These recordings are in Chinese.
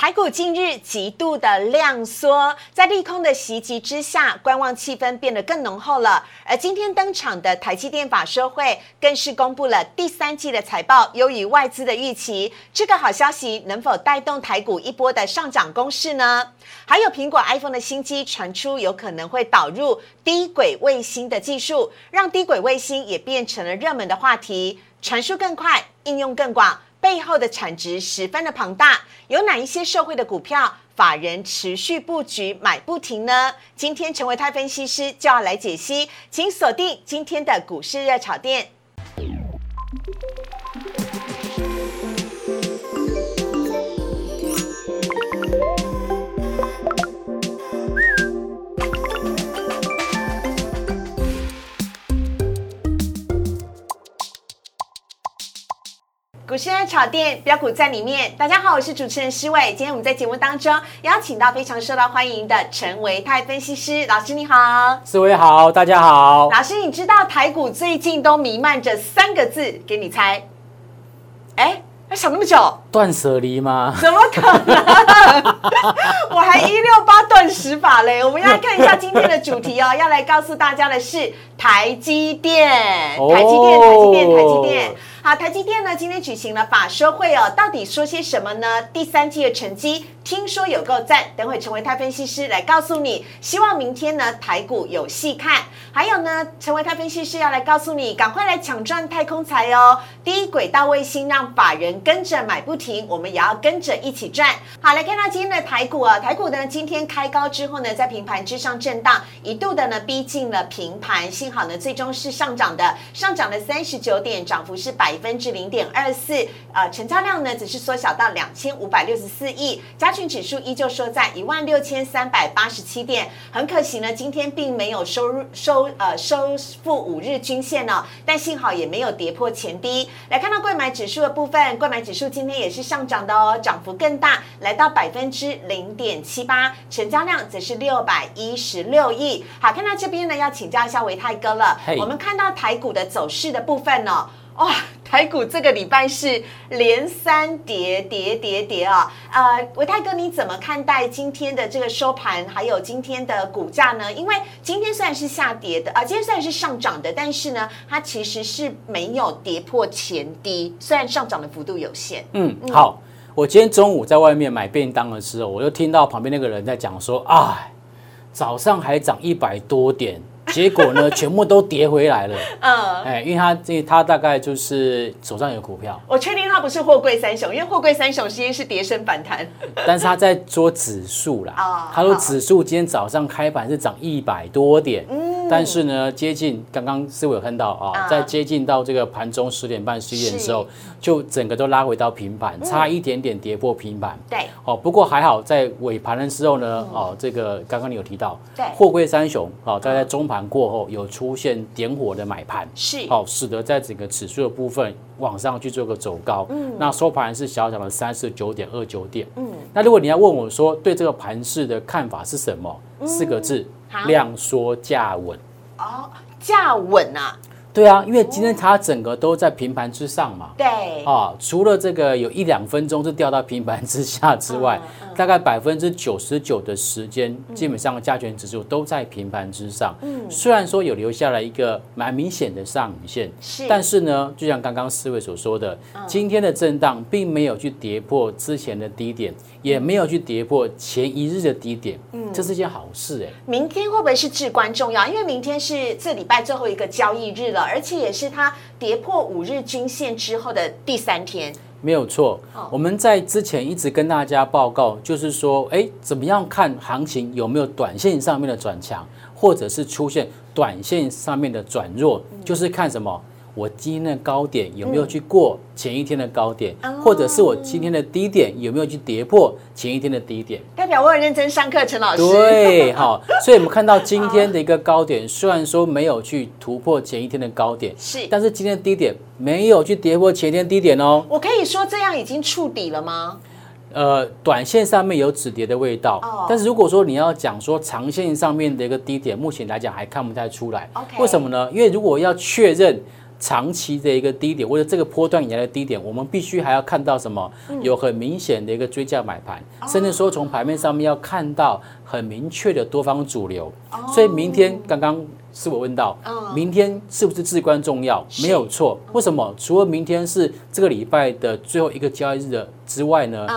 台股近日极度的量缩，在利空的袭击之下，观望气氛变得更浓厚了。而今天登场的台积电法说会，更是公布了第三季的财报优于外资的预期。这个好消息能否带动台股一波的上涨攻势呢？还有苹果 iPhone 的新机传出有可能会导入低轨卫星的技术，让低轨卫星也变成了热门的话题，传输更快，应用更广。背后的产值十分的庞大，有哪一些社会的股票法人持续布局买不停呢？今天成为泰分析师就要来解析，请锁定今天的股市热炒店。股市的炒店标股在里面。大家好，我是主持人施伟。今天我们在节目当中邀请到非常受到欢迎的陈维泰分析师老师，你好。施伟好，大家好。老师，你知道台股最近都弥漫着三个字，给你猜。哎，要想那么久？断舍离吗？怎么可能？我还一六八断食法嘞。我们要看一下今天的主题哦，要来告诉大家的是台积电，台积电，台积电，台积电。好，台积电呢今天举行了法说会哦，到底说些什么呢？第三季的成绩听说有够赞，等会成为泰分析师来告诉你。希望明天呢台股有戏看，还有呢成为泰分析师要来告诉你，赶快来抢赚太空财哦！低轨道卫星让法人跟着买不停，我们也要跟着一起赚。好，来看到今天的台股啊，台股呢今天开高之后呢，在平盘之上震荡，一度的呢逼近了平盘，幸好呢最终是上涨的，上涨了三十九点，涨幅是百。分之零点二四，呃，成交量呢只是缩小到两千五百六十四亿，加权指数依旧收在一万六千三百八十七点。很可惜呢，今天并没有收入收呃收复五日均线呢，但幸好也没有跌破前低。来看到购买指数的部分，购买指数今天也是上涨的哦，涨幅更大，来到百分之零点七八，成交量则是六百一十六亿。好，看到这边呢，要请教一下维泰哥了。我们看到台股的走势的部分呢。哇，台股这个礼拜是连三跌跌跌跌啊！呃，维泰哥，你怎么看待今天的这个收盘，还有今天的股价呢？因为今天虽然是下跌的，啊，今天虽然是上涨的，但是呢，它其实是没有跌破前低，虽然上涨的幅度有限。嗯，好，我今天中午在外面买便当的时候，我就听到旁边那个人在讲说，哎，早上还涨一百多点。结果呢，全部都跌回来了。嗯，哎，因为他这他大概就是手上有股票。我确定他不是货柜三雄，因为货柜三雄今天是跌升反弹。但是他在做指数啦。啊。他说指数今天早上开盘是涨一百多点。嗯。但是呢，接近刚刚思伟有看到啊，在接近到这个盘中十点半十一点的时候，就整个都拉回到平盘，差一点点跌破平盘。对。哦，不过还好，在尾盘的时候呢，哦，这个刚刚你有提到，对，货柜三雄，哦，在在中盘。过后有出现点火的买盘，是好，使得在整个指数的部分往上去做个走高。嗯，那收盘是小小的三十九点二九点。嗯，那如果你要问我说对这个盘势的看法是什么？四个字：量缩价稳。哦，价稳啊。对啊，因为今天它整个都在平盘之上嘛。对。啊，除了这个有一两分钟是掉到平盘之下之外，大概百分之九十九的时间，基本上加权指数都在平盘之上。嗯。虽然说有留下来一个蛮明显的上影线，是。但是呢，就像刚刚四位所说的，今天的震荡并没有去跌破之前的低点，也没有去跌破前一日的低点。嗯。这是件好事哎。明天会不会是至关重要？因为明天是这礼拜最后一个交易日了。而且也是它跌破五日均线之后的第三天，没有错。我们在之前一直跟大家报告，就是说，哎，怎么样看行情有没有短线上面的转强，或者是出现短线上面的转弱，就是看什么。我今天的高点有没有去过前一天的高点，或者是我今天的低点有没有去跌破前一天的低点？代表我很认真上课，陈老师。对，好，所以我们看到今天的一个高点，虽然说没有去突破前一天的高点，是，但是今天的低点没有去跌破前一天低点哦。我可以说这样已经触底了吗？呃，短线上面有止跌的味道，但是如果说你要讲说长线上面的一个低点，目前来讲还看不太出来。为什么呢？因为如果要确认。长期的一个低点，或者这个波段以来的低点，我们必须还要看到什么？有很明显的一个追价买盘，甚至说从盘面上面要看到很明确的多方主流。所以明天刚刚是我问到，明天是不是至关重要？没有错。为什么？除了明天是这个礼拜的最后一个交易日的之外呢？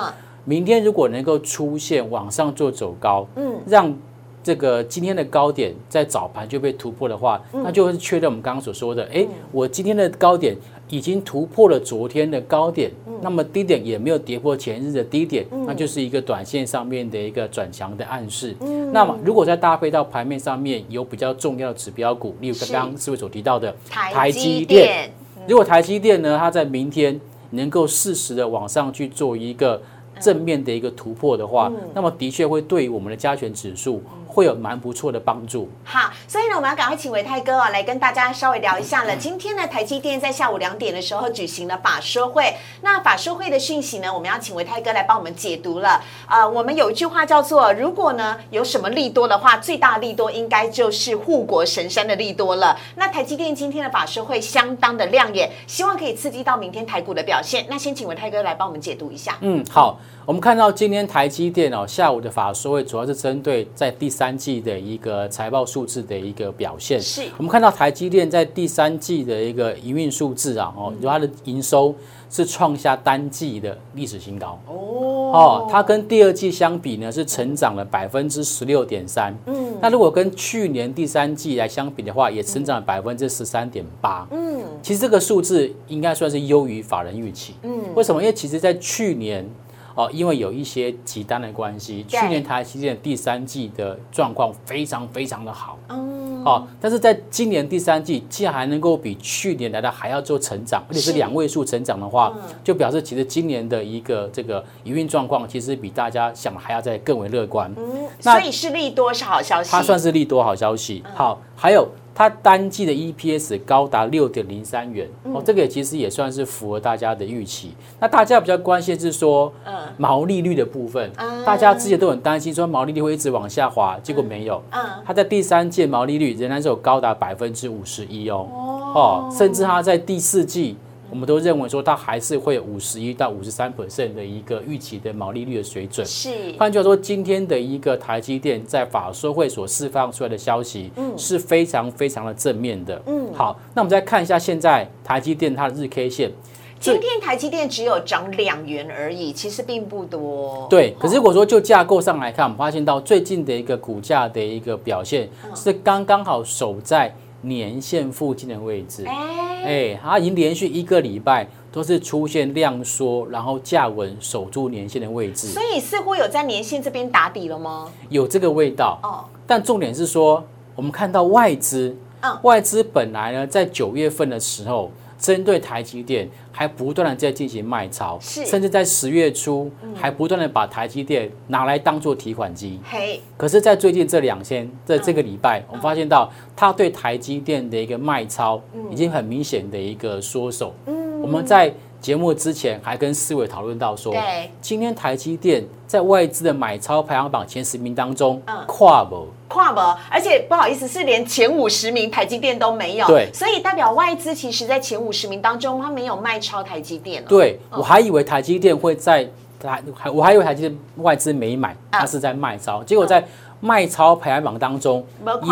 明天如果能够出现往上做走高，嗯，让。这个今天的高点在早盘就被突破的话，那就是确认我们刚刚所说的，哎，我今天的高点已经突破了昨天的高点，那么低点也没有跌破前日的低点，那就是一个短线上面的一个转强的暗示。那么如果再搭配到盘面上面有比较重要的指标股，例如刚刚四位所提到的台积电，如果台积电呢，它在明天能够适时的往上去做一个正面的一个突破的话，那么的确会对于我们的加权指数。会有蛮不错的帮助。好，所以呢，我们要赶快请维泰哥啊来跟大家稍微聊一下了。今天呢，台积电在下午两点的时候举行了法说会。那法说会的讯息呢，我们要请维泰哥来帮我们解读了。呃，我们有一句话叫做：如果呢有什么利多的话，最大利多应该就是护国神山的利多了。那台积电今天的法说会相当的亮眼，希望可以刺激到明天台股的表现。那先请维泰哥来帮我们解读一下。嗯，好。我们看到今天台积电哦，下午的法说会主要是针对在第三季的一个财报数字的一个表现。是，我们看到台积电在第三季的一个营运数字啊，哦，它的营收是创下单季的历史新高。哦，哦，它跟第二季相比呢，是成长了百分之十六点三。嗯，那如果跟去年第三季来相比的话，也成长了百分之十三点八。嗯，其实这个数字应该算是优于法人预期。嗯，为什么？因为其实在去年。哦，因为有一些急单的关系，去年台积电第三季的状况非常非常的好。嗯，好，但是在今年第三季，既然还能够比去年来的还要做成长，而且是两位数成长的话，就表示其实今年的一个这个营运状况，其实比大家想的还要再更为乐观。嗯，所以是利多是好消息。它算是利多好消息。好，还有。它单季的 EPS 高达六点零三元。哦，这个其实也算是符合大家的预期。那大家比较关心是说，嗯，毛利率的部分，大家之前都很担心说毛利率会一直往下滑，结果没有，嗯，它在第三季毛利率仍然是有高达百分之五十一哦，哦，甚至它在第四季。我们都认为说它还是会有五十一到五十三 percent 的一个预期的毛利率的水准。是，换句话说，今天的一个台积电在法说会所释放出来的消息，嗯，是非常非常的正面的。嗯，好，那我们再看一下现在台积电它的日 K 线，今天台积电只有涨两元而已，其实并不多。对，可是如果说就架构上来看，我们发现到最近的一个股价的一个表现是刚刚好守在。年线附近的位置，哎，它已经连续一个礼拜都是出现量缩，然后价稳守住年线的位置，所以似乎有在年线这边打底了吗？有这个味道。哦，但重点是说，我们看到外资，嗯，外资本来呢在九月份的时候。针对台积电还不断的在进行卖超，是，甚至在十月初还不断的把台积电拿来当做提款机。嘿，可是，在最近这两天，在这个礼拜，我们发现到他对台积电的一个卖超，已经很明显的一个缩手。嗯，我们在。节目之前还跟思伟讨论到说，今天台积电在外资的买超排行榜前十名当中，跨不？跨不，而且不好意思，是连前五十名台积电都没有。对，所以代表外资其实在前五十名当中，它没有卖超台积电。对，我还以为台积电会在台，还我还以为台积电外资没买，它是在卖超，结果在。卖超排行榜当中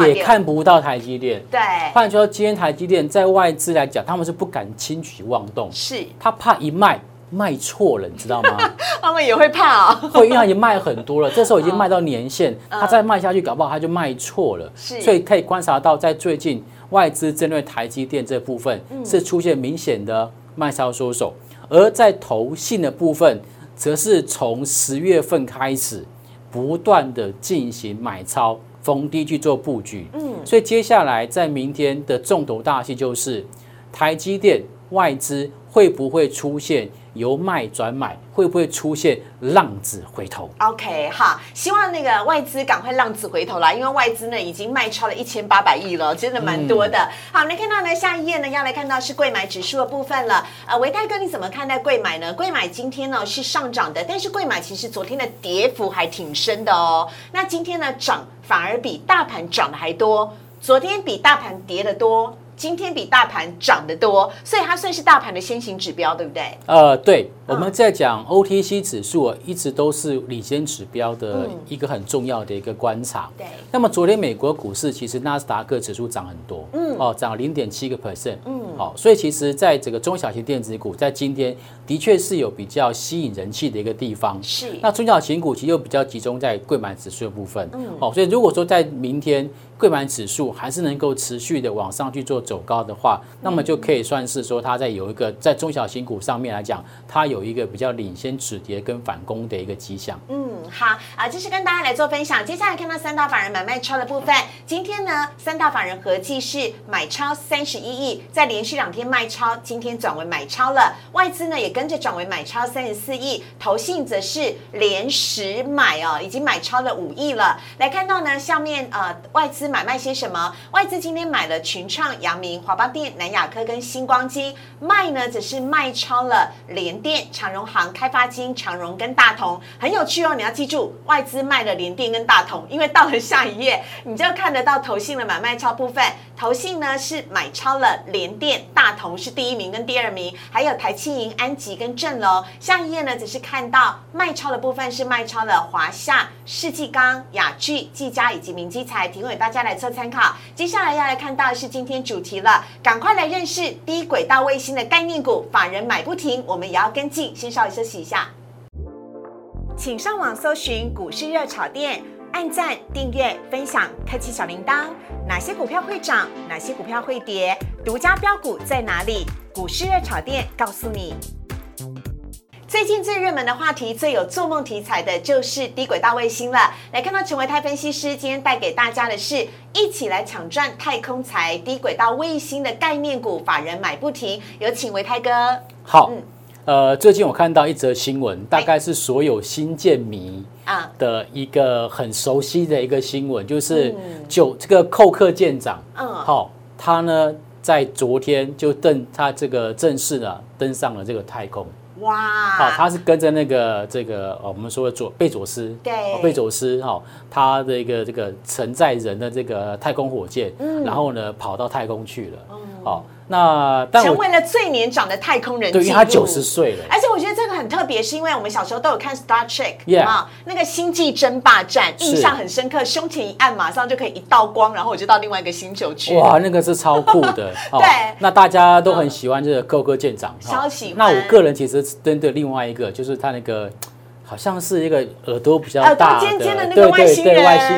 也看不到台积电。对，换句话说，今天台积电在外资来讲，他们是不敢轻举妄动，是他怕一卖卖错了，你知道吗？他们也会怕啊，会因为他已经卖很多了，这时候已经卖到年限，他再卖下去，搞不好他就卖错了。是，所以可以观察到，在最近外资针对台积电这部分是出现明显的卖超收手，而在投信的部分，则是从十月份开始。不断的进行买超逢低去做布局，嗯，所以接下来在明天的重头大戏就是台积电外资会不会出现？由卖转买会不会出现浪子回头？OK，好，希望那个外资赶快浪子回头啦，因为外资呢已经卖超了一千八百亿了，真的蛮多的。好，来看到呢下一页呢要来看到是贵买指数的部分了。呃，维泰哥你怎么看待贵买呢？贵买今天呢是上涨的，但是贵买其实昨天的跌幅还挺深的哦。那今天呢涨反而比大盘涨的还多，昨天比大盘跌的多。今天比大盘涨得多，所以它算是大盘的先行指标，对不对？呃，对，我们在讲 OTC 指数一直都是领先指标的一个很重要的一个观察。对。那么昨天美国股市其实纳斯达克指数涨很多，嗯，哦，涨零点七个 percent，嗯，好，所以其实在这个中小型电子股在今天的确是有比较吸引人气的一个地方。是。那中小型股其实又比较集中在贵买指数的部分，嗯，哦，所以如果说在明天。贵买指数还是能够持续的往上去做走高的话，那么就可以算是说它在有一个在中小型股上面来讲，它有一个比较领先止跌跟反攻的一个迹象。嗯，好啊，这是跟大家来做分享。接下来看到三大法人买卖超的部分，今天呢三大法人合计是买超三十一亿，在连续两天卖超，今天转为买超了。外资呢也跟着转为买超三十四亿，投信则是连十买哦，已经买超了五亿了。来看到呢下面呃外资。买卖些什么？外资今天买了群创、阳明、华邦电、南亚科跟星光金，卖呢则是卖超了联电、长荣行、开发金、长荣跟大同，很有趣哦。你要记住，外资卖了联电跟大同，因为到了下一页，你就看得到投信的买卖超部分。投信呢是买超了联电、大同是第一名跟第二名，还有台气银、安吉跟正隆。下一页呢只是看到卖超的部分是卖超了华夏、世纪钢、雅聚、技嘉以及明基材，提供给大家。来做参考，接下来要来看到是今天主题了，赶快来认识低轨道卫星的概念股，法人买不停，我们也要跟进，先稍微休息一下。请上网搜寻股市热炒店，按赞、订阅、分享，开启小铃铛。哪些股票会涨？哪些股票会跌？独家标股在哪里？股市热炒店告诉你。最近最热门的话题、最有做梦题材的就是低轨道卫星了。来看到陈维泰分析师今天带给大家的是，一起来抢赚太空财低轨道卫星的概念股，法人买不停。有请维泰哥。好，呃，最近我看到一则新闻，大概是所有新建迷啊。的一个很熟悉的一个新闻，就是九这个寇克舰长，嗯，好，他呢在昨天就登他这个正式的登上了这个太空。哇！好，他是跟着那个这个哦，我们说的佐贝佐斯，对，贝佐斯哈，他的一个这个承载人的这个太空火箭，嗯，然后呢跑到太空去了，嗯，好。那成为了最年长的太空人，对，因为他九十岁了。而且我觉得这个很特别，是因为我们小时候都有看 Star Trek 啊，那个星际争霸战，印象很深刻。胸前一按，马上就可以一道光，然后我就到另外一个星球去。哇，那个是超酷的。对，那大家都很喜欢这个高哥舰长，超喜欢。那我个人其实针对另外一个，就是他那个。好像是一个耳朵比较大的，对对对，外星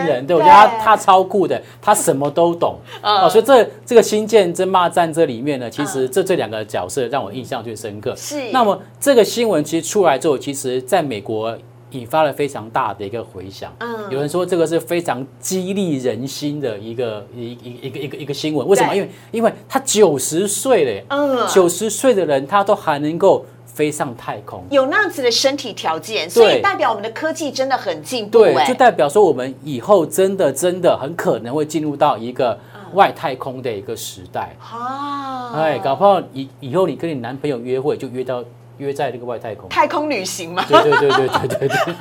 人，对我觉得他他超酷的，他什么都懂 哦。所以这这个星舰争霸战这里面呢，其实这这两个角色让我印象最深刻。是。那么这个新闻其实出来之后，其实在美国引发了非常大的一个回响。嗯。有人说这个是非常激励人心的一个一一一个一个一个新闻。为什么？因为因为他九十岁了，嗯，九十岁的人他都还能够。飞上太空，有那样子的身体条件，所以代表我们的科技真的很进步。对，就代表说我们以后真的真的很可能会进入到一个外太空的一个时代。啊，哎，搞不好以以后你跟你男朋友约会，就约到约在那个外太空，太空旅行嘛。对对对对对对对。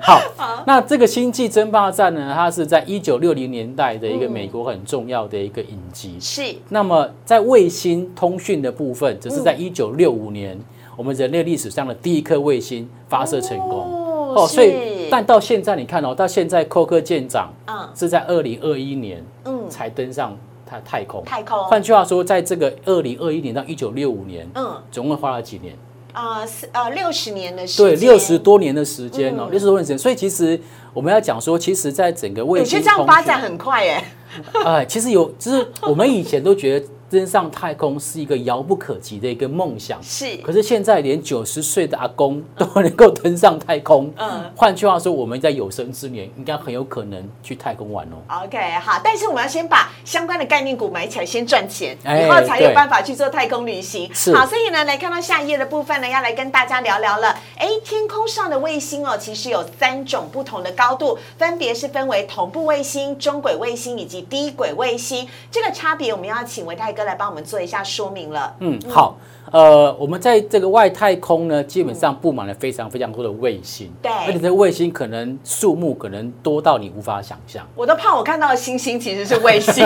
好，那这个星际争霸战呢，它是在一九六零年代的一个美国很重要的一个影集。是。那么在卫星通讯的部分，只是在一九六五年。我们人类历史上的第一颗卫星发射成功哦，所以但到现在你看哦，到现在寇克舰长嗯是在二零二一年嗯才登上太太空太空。换句话说，在这个二零二一年到一九六五年嗯，总共花了几年啊？是呃六十年的时间，对，六十多年的时间哦，六十多年时间。所以其实我们要讲说，其实在整个卫星，我觉得这样发展很快哎。哎，其实有，就是我们以前都觉得。登上太空是一个遥不可及的一个梦想，是。可是现在连九十岁的阿公都能够登上太空，嗯。换句话说，我们在有生之年应该很有可能去太空玩哦。OK，好，但是我们要先把相关的概念股买起来，先赚钱，以后才有办法去做太空旅行。是。好，所以呢，来看到下一页的部分呢，要来跟大家聊聊了。哎，天空上的卫星哦，其实有三种不同的高度，分别是分为同步卫星、中轨卫星以及低轨卫星。这个差别，我们要请维泰哥。来帮我们做一下说明了。嗯，好。呃，我们在这个外太空呢，基本上布满了非常非常多的卫星，对，而且这卫星可能数目可能多到你无法想象。我都怕我看到的星星其实是卫星。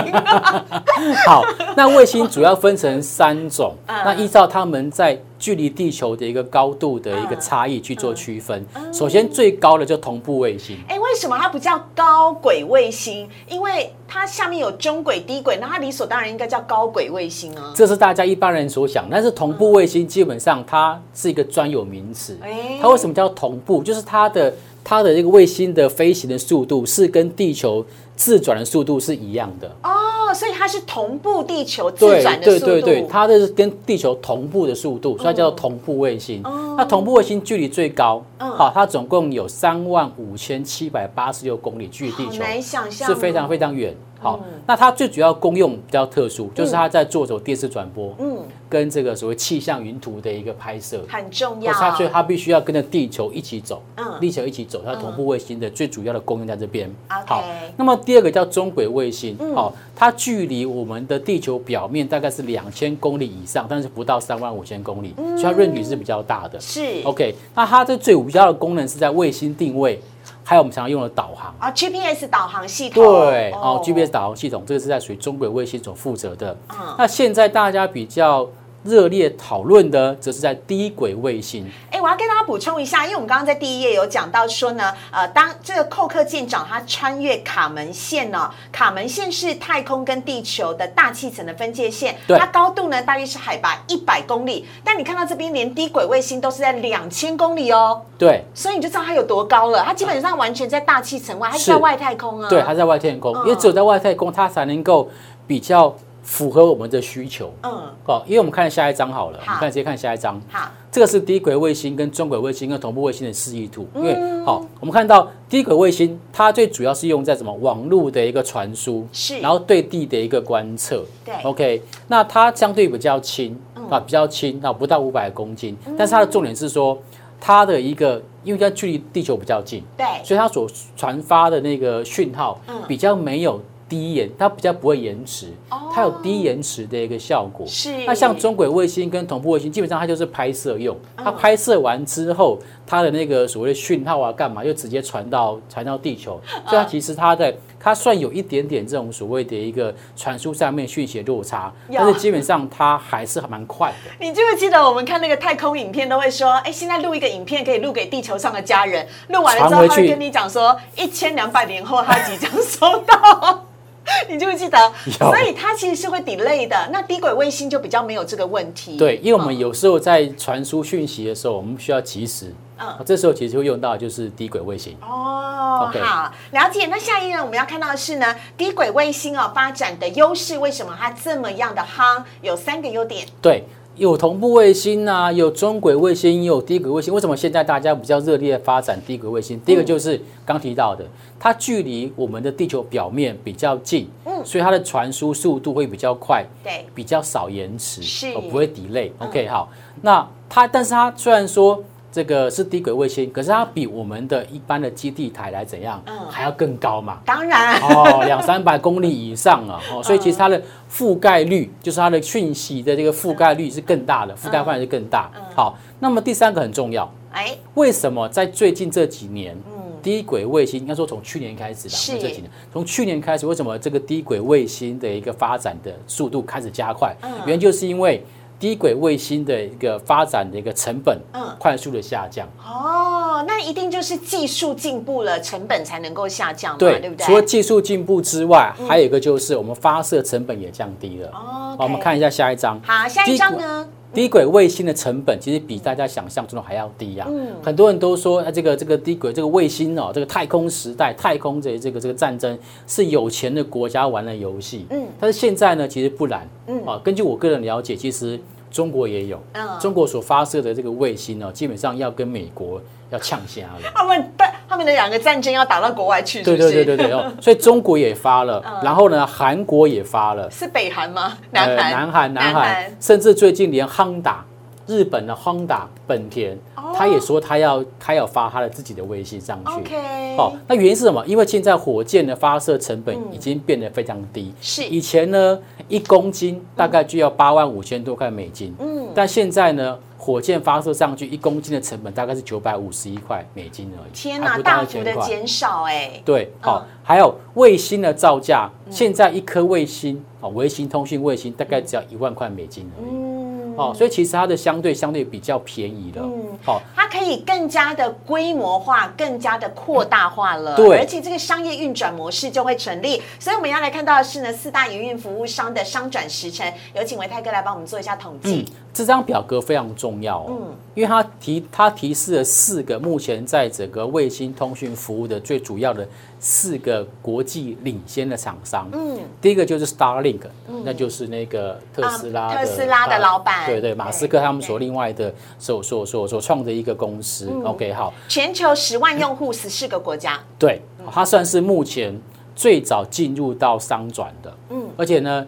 好，那卫星主要分成三种，那依照他们在。距离地球的一个高度的一个差异去做区分。首先最高的就同步卫星。哎，为什么它不叫高轨卫星？因为它下面有中轨、低轨，那它理所当然应该叫高轨卫星啊。这是大家一般人所想，但是同步卫星基本上它是一个专有名词。它为什么叫同步？就是它的它的这个卫星的飞行的速度是跟地球自转的速度是一样的。哦。所以它是同步地球自转的速度，对对对对，它的是跟地球同步的速度，所以叫做同步卫星。那同步卫星距离最高，好，它总共有三万五千七百八十六公里，距离地球难想象，是非常非常远。好，那它最主要功用比较特殊，就是它在做走电视转播，嗯，跟这个所谓气象云图的一个拍摄很重要。它所以它必须要跟着地球一起走，嗯，地球一起走，它同步卫星的最主要的功用在这边。好，那么第二个叫中轨卫星，哦，它距离我们的地球表面大概是两千公里以上，但是不到三万五千公里，所以它润距是比较大的。是，OK，那它这最主要的功能是在卫星定位。还有我们常常用的导航啊，GPS 导航系统。对，哦，GPS 导航系统，这个是在属于中轨卫星所负责的。嗯，那现在大家比较。热烈讨论的，则是在低轨卫星。哎，我要跟大家补充一下，因为我们刚刚在第一页有讲到说呢，呃，当这个寇克舰长他穿越卡门线呢，卡门线是太空跟地球的大气层的分界线，它高度呢大约是海拔一百公里，但你看到这边连低轨卫星都是在两千公里哦。对，所以你就知道它有多高了，它基本上完全在大气层外，它是在外太空啊。对，它在外太空，因为只有在外太空，它才能够比较。符合我们的需求，嗯，好，因为我们看下一张好了，我们看直接看下一张，好，这个是低轨卫星跟中轨卫星跟同步卫星的示意图，因为好，我们看到低轨卫星它最主要是用在什么网络的一个传输，是，然后对地的一个观测，对，OK，那它相对比较轻，啊，比较轻，啊，不到五百公斤，但是它的重点是说它的一个，因为它距离地球比较近，对，所以它所传发的那个讯号，比较没有。低延，它比较不会延迟，它有低延迟的一个效果。是，那像中轨卫星跟同步卫星，基本上它就是拍摄用，它拍摄完之后，它的那个所谓的讯号啊，干嘛就直接传到传到地球，所以它其实它的它算有一点点这种所谓的一个传输上面讯息落差，但是基本上它还是蛮快的。你记不记得我们看那个太空影片都会说，哎，现在录一个影片可以录给地球上的家人，录完了之后他会跟你讲说，一千两百年后他即将收到。你就会记得？所以它其实是会 delay 的。那低轨卫星就比较没有这个问题。对，因为我们有时候在传输讯息的时候，我们需要及时。嗯，这时候其实会用到就是低轨卫星。哦，好，了解。那下一页我们要看到的是呢，低轨卫星哦发展的优势，为什么它这么样的夯？有三个优点。对。有同步卫星啊，有中轨卫星，也有低轨卫星。为什么现在大家比较热烈发展低轨卫星？第一个就是刚提到的，它距离我们的地球表面比较近，嗯，所以它的传输速度会比较快，对，比较少延迟，是，不会 delay。OK，好，那它，但是它虽然说。这个是低轨卫星，可是它比我们的一般的基地台来怎样？嗯，还要更高嘛？当然哦，两三百公里以上啊，哦，所以其实它的覆盖率，就是它的讯息的这个覆盖率是更大的，覆盖范围是更大。好，那么第三个很重要，哎，为什么在最近这几年，嗯，低轨卫星应该说从去年开始的，这几年，从去年开始，为什么这个低轨卫星的一个发展的速度开始加快？嗯，原因就是因为。低轨卫星的一个发展的一个成本，嗯，快速的下降。哦，那一定就是技术进步了，成本才能够下降，对对不对？除了技术进步之外，还有一个就是我们发射成本也降低了。哦，我们看一下下一张。好，下一张呢？低轨卫星的成本其实比大家想象中的还要低呀。嗯，很多人都说，这个这个低轨这个卫星哦，这个太空时代，太空这这个这个战争是有钱的国家玩的游戏。嗯，但是现在呢，其实不然。嗯，啊，根据我个人了解，其实。中国也有，中国所发射的这个卫星呢，基本上要跟美国要呛虾了。他们他们的两个战争要打到国外去，对对对对对哦。所以中国也发了，然后呢，韩国也发了，是北韩吗？南韩、南韩、南韩，甚至最近连亨达，日本的 Honda、本田他也说他要他要发他的自己的卫星上去。OK，哦，那原因是什么？因为现在火箭的发射成本已经变得非常低。是以前呢，一公斤大概就要八万五千多块美金。嗯，但现在呢，火箭发射上去一公斤的成本大概是九百五十一块美金而已。天哪，大幅1000块的减少哎，对，好、嗯还有卫星的造价，现在一颗卫星哦，卫星通讯卫星大概只要一万块美金而已。嗯，哦，所以其实它的相对相对比较便宜了。嗯好、它可以更加的规模化，更加的扩大化了。对而且这个商业运转模式就会成立。所以我们要来看到的是呢，四大营运服务商的商转时程。有请维泰哥来帮我们做一下统计。这张表格非常重要哦，嗯。因为它提它提示了四个目前在整个卫星通讯服务的最主要的四个国际领先的厂商。嗯，第一个就是 Starlink，、那就是那个特斯拉、啊特斯拉的老板。对对，对马斯克他们所另外的所所所所创的一个公司。OK，好，全球十万用户，十四个国家。对，它算是目前最早进入到商转的，嗯，而且呢，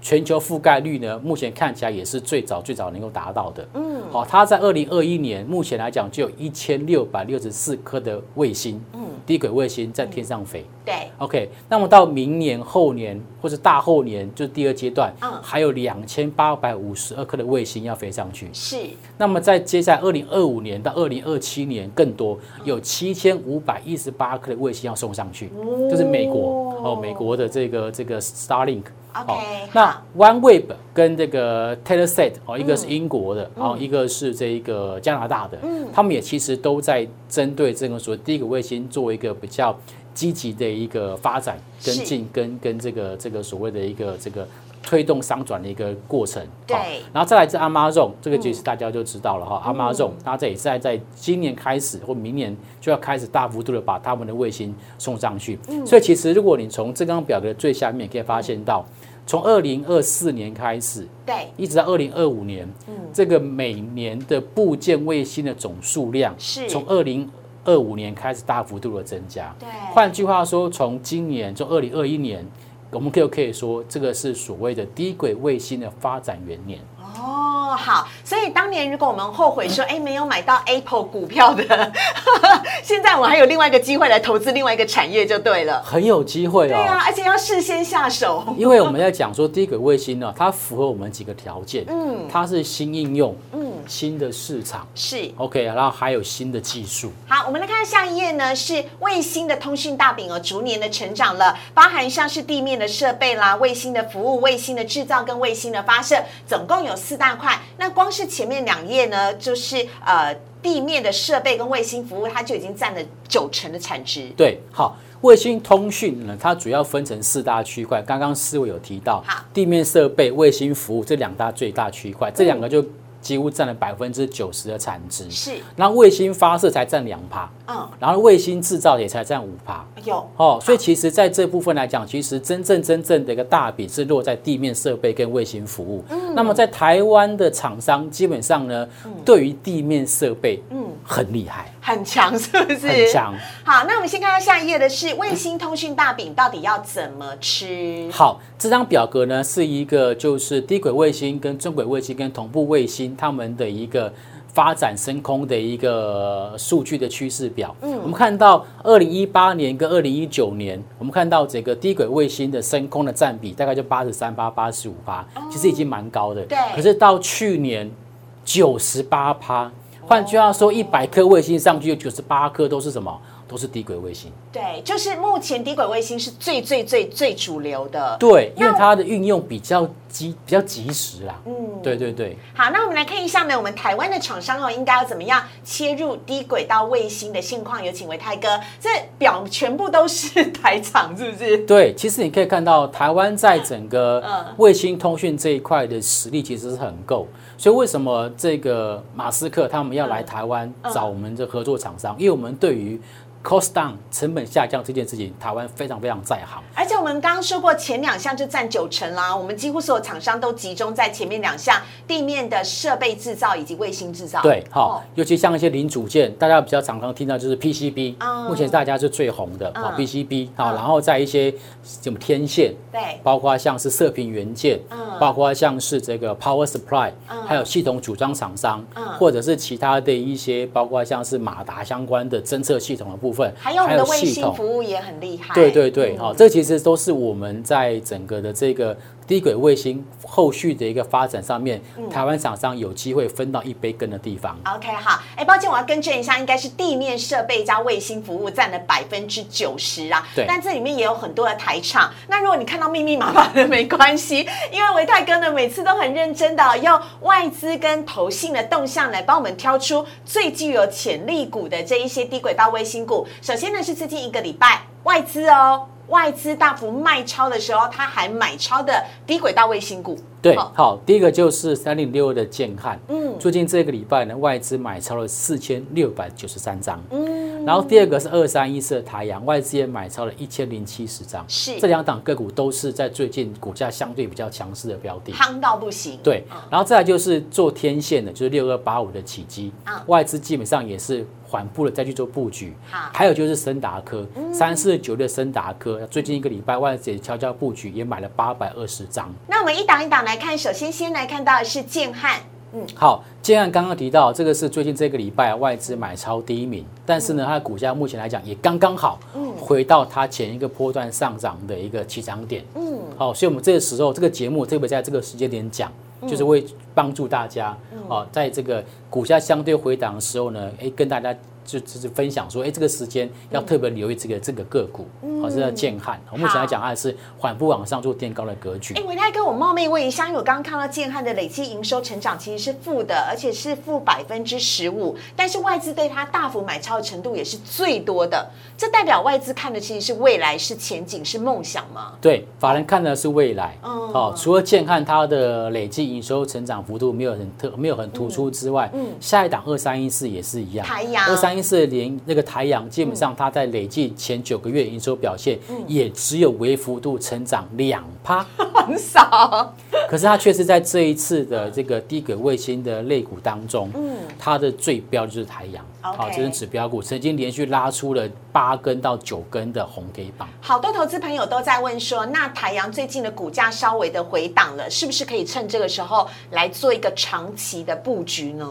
全球覆盖率呢，目前看起来也是最早最早能够达到的，嗯，好，它在二零二一年目前来讲就有一千六百六十四颗的卫星，嗯，低轨卫星在天上飞。对，OK，那么到明年、后年或者大后年，就是第二阶段，嗯。还有两千八百五十二颗的卫星要飞上去。是。那么在接下来二零二五年到二零二七年更多，有七千五百一十八颗的卫星要送上去，就是美国哦，美国的这个这个 Starlink。OK，那 OneWeb 跟这个 t e l e s e t 哦，一个是英国的，然后一个是这一个加拿大的，他们也其实都在针对这个所谓第一个卫星做一个比较积极的一个发展跟进跟跟这个这个所谓的一个这个推动商转的一个过程。对。好然后再来自 Amazon，这个其实大家就知道了哈、Amazon 它这也是在在今年开始或明年就要开始大幅度的把他们的卫星送上去。所以其实如果你从这张表格的最下面可以发现到，从二零二四年开始，对，一直到二零二五年，嗯。这个每年的部件卫星的总数量是。从二零二五年开始大幅度的增加。对。换句话说，从今年从二零二一年，我们可以可以说这个是所谓的低轨卫星的发展元年。哦，好，所以当年如果我们后悔说，哎，没有买到 Apple 股票的，现在我还有另外一个机会来投资另外一个产业就对了。很有机会哦。对啊，而且要事先下手。因为我们在讲说低轨卫星呢，它符合我们几个条件，嗯它是新应用，嗯，新的市场是。，OK，然后还有新的技术，好，我们来看下一页呢，是卫星的通讯大饼哦，逐年的成长了，包含像是地面的设备啦、卫星的服务、卫星的制造跟卫星的发射，总共有四大块。那光是前面两页呢，就是呃地面的设备跟卫星服务，它就已经占了九成的产值。对，好。卫星通讯呢，它主要分成四大区块。刚刚四位有提到好，地面设备、卫星服务这两大最大区块，这两个就几乎占了百分之九十的产值。是，那卫星发射才占两趴，嗯，然后卫星制造也才占五趴。有哦，所以其实在这部分来讲，其实真正真正的一个大饼是落在地面设备跟卫星服务。嗯那么在台湾的厂商基本上呢，对于地面设备，嗯，很厉害，很强，是不是？很。强。好，那我们先看到下一页的是卫星通讯大饼到底要怎么吃？好，这张表格呢是一个就是低轨卫星跟中轨卫星跟同步卫星它们的一个发展升空的一个数据的趋势表。嗯，我们看到二零一八年跟二零一九年，我们看到这个低轨卫星的升空的占比大概就八十三趴、八十五趴，其实已经蛮高的。对可是到去年九十八趴。换句话说，一百颗卫星上去，有九十八颗都是什么？都是低轨卫星。对，就是目前低轨卫星是最最最最主流的。对，因为它的运用比较及比较及时啦。嗯对对对。好，那我们来看一下呢，我们台湾的厂商哦，应该要怎么样切入低轨道卫星的现况？有请维泰哥，这表全部都是 台厂，是不是？对，其实你可以看到，台湾在整个嗯卫星通讯这一块的实力其实是很够，所以为什么这个马斯克他们要来台湾嗯找我们的合作厂商？因为我们对于 cost down 成本下降这件事情，台湾非常非常在行。而且我们刚刚说过，前两项就占九成啦，我们几乎所有厂商都集中在前面两项地面的设备制造以及卫星制造。对，好，尤其像一些零组件，大家比较常常听到就是 PCB，目前大家是最红的啊 PCB 好，然后在一些什么天线，对，包括像是射频元件，嗯，包括像是这个 power supply，嗯，还有系统组装厂商，嗯，或者是其他的一些，包括像是马达相关的侦测系统的部分，还有我们的卫星服务也很厉害。对对对，好，这其实都是我们在整个的这个。低轨卫星后续的一个发展上面，台湾厂商有机会分到一杯羹的地方。OK，好，哎，抱歉，我要更正一下，应该是地面设备加卫星服务占了百分之九十啊。对，但这里面也有很多的台厂。那如果你看到密密麻麻的，没关系，因为维泰哥呢每次都很认真的用外资跟投信的动向来帮我们挑出最具有潜力股的这一些低轨道卫星股。首先呢是最近一个礼拜外资哦。外资大幅卖超的时候，他还买超的低轨道卫星股。对，好，第一个就是三零六二的建汉，嗯，最近这个礼拜呢，外资买超了四千六百九十三张，嗯，然后第二个是二三一四的台阳，外资也买超了一千零七十张，是，这两档个股都是在最近股价相对比较强势的标的，夯到不行。对，然后再来就是做天线的，就是六二八五的起基，啊，外资基本上也是缓步的再去做布局，好，还有就是森达科，三四九的森达科，最近一个礼拜外资也悄悄布局，也买了八百二十张。那我们一档一档来看，首先先来看到的是建汉，嗯，好，建汉刚刚提到这个是最近这个礼拜外资买超第一名，但是呢，它的股价目前来讲也刚刚好，嗯，回到它前一个波段上涨的一个起涨点，嗯，好，所以我们这个时候这个节目特别在这个时间点讲，就是为帮助大家，哦，在这个股价相对回档的时候呢，哎，跟大家。就就是分享说，哎，这个时间要特别留意这个这个个股，好，是叫建汉。目前来讲，它是缓步往上做垫高的格局。哎，伟泰哥，我冒昧问一下，因为我刚刚看到建汉的累计营收成长其实是负的，而且是负百分之十五，但是外资对它大幅买超的程度也是最多的。这代表外资看的其实是未来，是前景，是梦想吗？对，法人看的是未来。哦，除了建汉它的累计营收成长幅度没有很特，没有很突出之外，嗯，下一档二三一四也是一样，太阳二三一。是连那个台阳，基本上它在累计前九个月营收表现，也只有微幅度成长两趴，很少。可是它却是在这一次的这个低轨卫星的类股当中，嗯，它的最标就是台阳，好，这是指标股，曾经连续拉出了八根到九根的红 K 棒。好多投资朋友都在问说，那台阳最近的股价稍微的回档了，是不是可以趁这个时候来做一个长期的布局呢？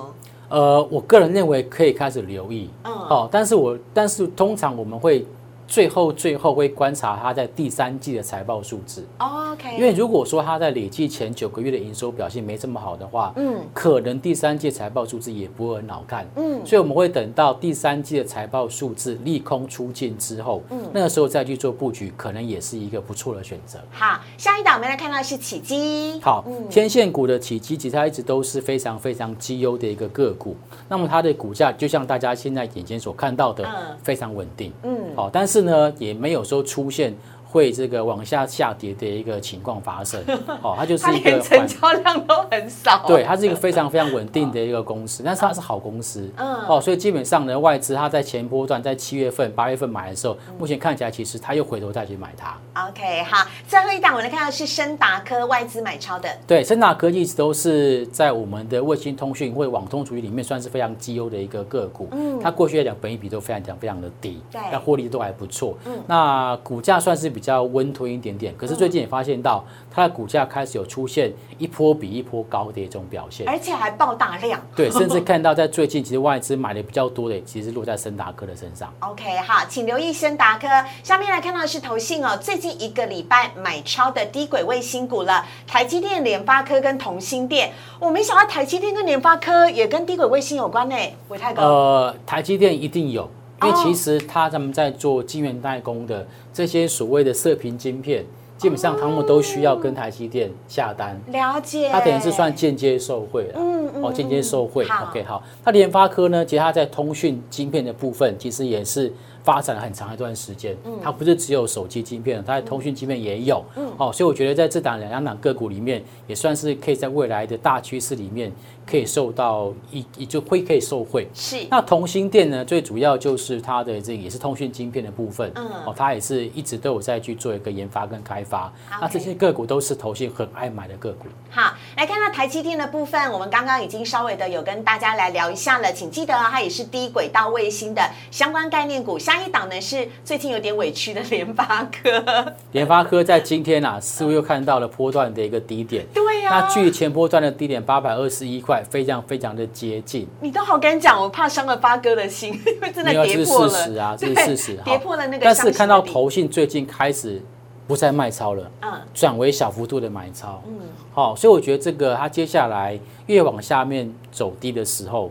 呃，我个人认为可以开始留意，嗯，好，但是我但是通常我们会。最后，最后会观察它在第三季的财报数字。OK。因为如果说它在累计前九个月的营收表现没这么好的话，嗯，可能第三季财报数字也不会很好看。嗯。所以我们会等到第三季的财报数字利空出尽之后，嗯，那个时候再去做布局，可能也是一个不错的选择。好，下一档我们来看到是起基。好，天线股的起基，其实它一直都是非常非常绩优的一个个股。那么它的股价就像大家现在眼前所看到的，非常稳定。嗯。好，但是。呢，也没有说出现。会这个往下下跌的一个情况发生，哦，它就是一个成交量都很少，对，它是一个非常非常稳定的一个公司，但是它是好公司，嗯，哦，所以基本上呢，外资它在前波段在七月份、八月份买的时候，目前看起来其实它又回头再去买它。OK，好，最后一档我们看到是深达科外资买超的，对，深达科一直都是在我们的卫星通讯或网通主义里面算是非常绩优的一个个股，嗯，它过去来讲本益比都非常讲非常的低，对，那获利都还不错，嗯，那股价算是。比较温吞一点点，可是最近也发现到它的股价开始有出现一波比一波高的一种表现，而且还爆大量。对，甚至看到在最近其实外资买的比较多的，其实落在森达科的身上。OK，好，请留意森达科。下面来看到的是投信哦，最近一个礼拜买超的低轨卫星股了，台积电、联发科跟同心电。我没想到台积电跟联发科也跟低轨卫星有关呢，伟泰哥。呃，台积电一定有。因为其实他他们在做晶圆代工的这些所谓的射频晶片，基本上他们都需要跟台积电下单。了解。它等于是算间接受贿了。嗯嗯。哦，间接受贿。OK，好。那联发科呢？其实它在通讯晶片的部分，其实也是发展了很长一段时间。嗯，它不是只有手机晶片，它的通讯晶片也有。嗯，哦，所以我觉得在这档两档个股里面，也算是可以在未来的大趋势里面。可以受到一也就会可以受惠，是那同心电呢？最主要就是它的这也是通讯晶片的部分，嗯，哦，它也是一直都有在去做一个研发跟开发。那这些个股都是投信很爱买的个股。好，来看到台积电的部分，我们刚刚已经稍微的有跟大家来聊一下了，请记得它也是低轨道卫星的相关概念股。下一档呢是最近有点委屈的联发科，联发科在今天啊似乎又看到了波段的一个低点，对呀，那距前波段的低点八百二十一块。非常非常的接近，你都好敢讲，我怕伤了发哥的心，因为真的跌破了。这是事实啊，这是事实。跌破了那个，但是看到投信最近开始不再卖超了，嗯，转为小幅度的买超，嗯，好，所以我觉得这个它接下来越往下面走低的时候，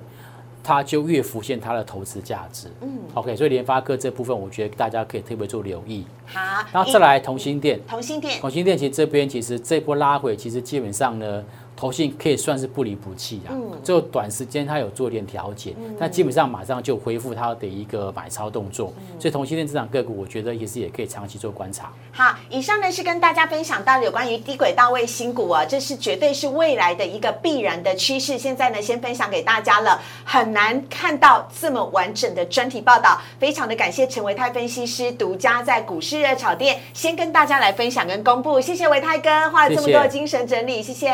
它就越浮现它的投资价值，嗯，OK，所以联发科这部分，我觉得大家可以特别做留意。好，然后再来同心店，同心店，同心店其实这边其实这波拉回，其实基本上呢。投信可以算是不离不弃啊，就短时间它有做点调节，但基本上马上就恢复它的一个买超动作，所以同性恋这场个股，我觉得也是也可以长期做观察。好，以上呢是跟大家分享到有关于低轨道卫星股啊，这是绝对是未来的一个必然的趋势。现在呢，先分享给大家了，很难看到这么完整的专题报道，非常的感谢陈维泰分析师独家在股市热炒店先跟大家来分享跟公布，谢谢维泰哥花了这么多的精神整理，谢谢。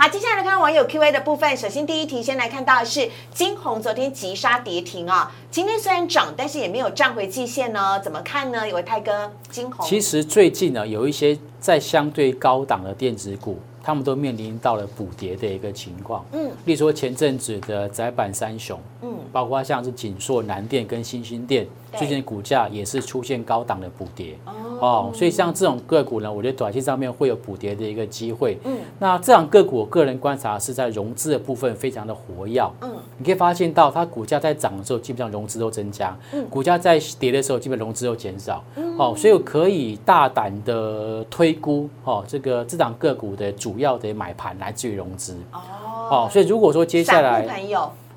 好，接下来来看网友 Q A 的部分。首先，第一题先来看到的是金红昨天急杀跌停啊，今天虽然涨，但是也没有站回季线呢，怎么看呢？有位泰哥，金红。其实最近呢，有一些在相对高档的电子股，他们都面临到了补跌的一个情况。嗯，例如说前阵子的窄板三雄，嗯，包括像是锦硕、南电跟新兴电，最近股价也是出现高档的补跌。哦，所以像这种个股呢，我觉得短期上面会有补跌的一个机会。嗯，那这样个股，我个人观察是在融资的部分非常的活跃。嗯，你可以发现到它股价在涨的时候，基本上融资都增加；嗯，股价在跌的时候，基本融资都减少。嗯，哦，所以我可以大胆的推估，哦，这个这档个股的主要的买盘来自于融资。哦，哦，所以如果说接下来。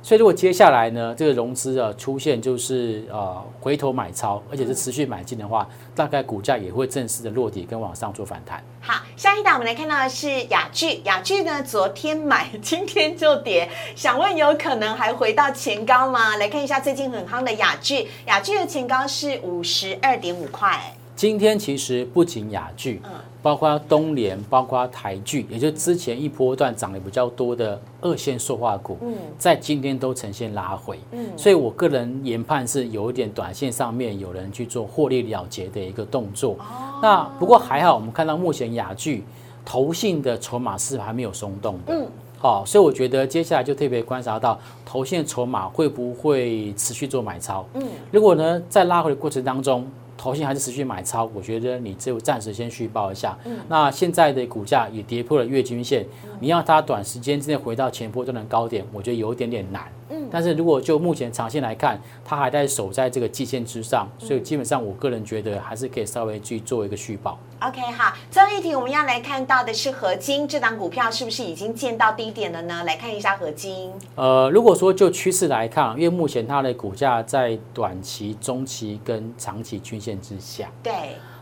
所以，如果接下来呢，这个融资啊出现就是呃回头买超，而且是持续买进的话，大概股价也会正式的落底跟往上做反弹。好，下一档我们来看到的是雅聚，雅聚呢昨天买，今天就跌，想问有可能还回到前高吗？来看一下最近很夯的雅聚，雅聚的前高是五十二点五块。今天其实不仅雅聚，嗯，包括东联，包括台剧，也就之前一波段涨得比较多的二线塑化股，嗯，在今天都呈现拉回，嗯，所以我个人研判是有一点短线上面有人去做获利了结的一个动作。哦，那不过还好，我们看到目前雅聚投信的筹码是还没有松动的，嗯，好，所以我觉得接下来就特别观察到投信筹码会不会持续做买超，嗯，如果呢在拉回的过程当中。头信还是持续买超，我觉得你就暂时先续报一下。那现在的股价也跌破了月均线，你要它短时间之内回到前波段的高点，我觉得有一点点难。但是如果就目前长线来看，它还在守在这个季线之上，所以基本上我个人觉得还是可以稍微去做一个续保。OK，好，最后一题我们要来看到的是合金这档股票是不是已经见到低点了呢？来看一下合金。呃，如果说就趋势来看，因为目前它的股价在短期、中期跟长期均线之下。对。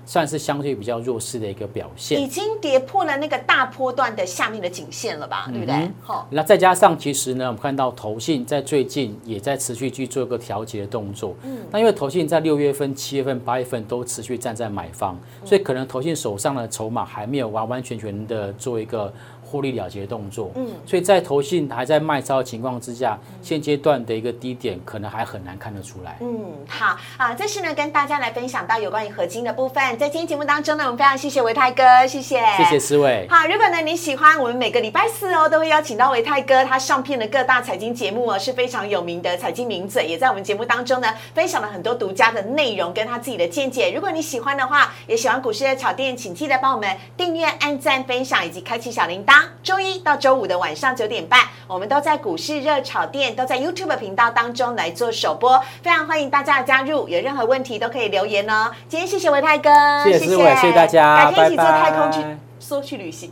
算是相对比较弱势的一个表现，已经跌破了那个大波段的下面的颈线了吧，对不对？好，那再加上其实呢，我们看到投信在最近也在持续去做一个调节的动作。嗯，那因为投信在六月份、七月份、八月份都持续站在买方，所以可能投信手上的筹码还没有完完全全的做一个。获利了结的动作，嗯，所以在投信还在卖超的情况之下，现阶段的一个低点可能还很难看得出来。嗯，好啊，这是呢跟大家来分享到有关于合金的部分。在今天节目当中呢，我们非常谢谢维泰哥，谢谢，谢谢思伟。好，如果呢你喜欢我们每个礼拜四哦，都会邀请到维泰哥，他上片的各大财经节目哦是非常有名的财经名嘴，也在我们节目当中呢分享了很多独家的内容跟他自己的见解。如果你喜欢的话，也喜欢股市的炒店，请记得帮我们订阅、按赞、分享以及开启小铃铛。周一到周五的晚上九点半，我们都在股市热炒店，都在 YouTube 频道当中来做首播，非常欢迎大家的加入，有任何问题都可以留言哦。今天谢谢维泰哥，谢谢谢谢大家，改天一起坐太空去，说去旅行。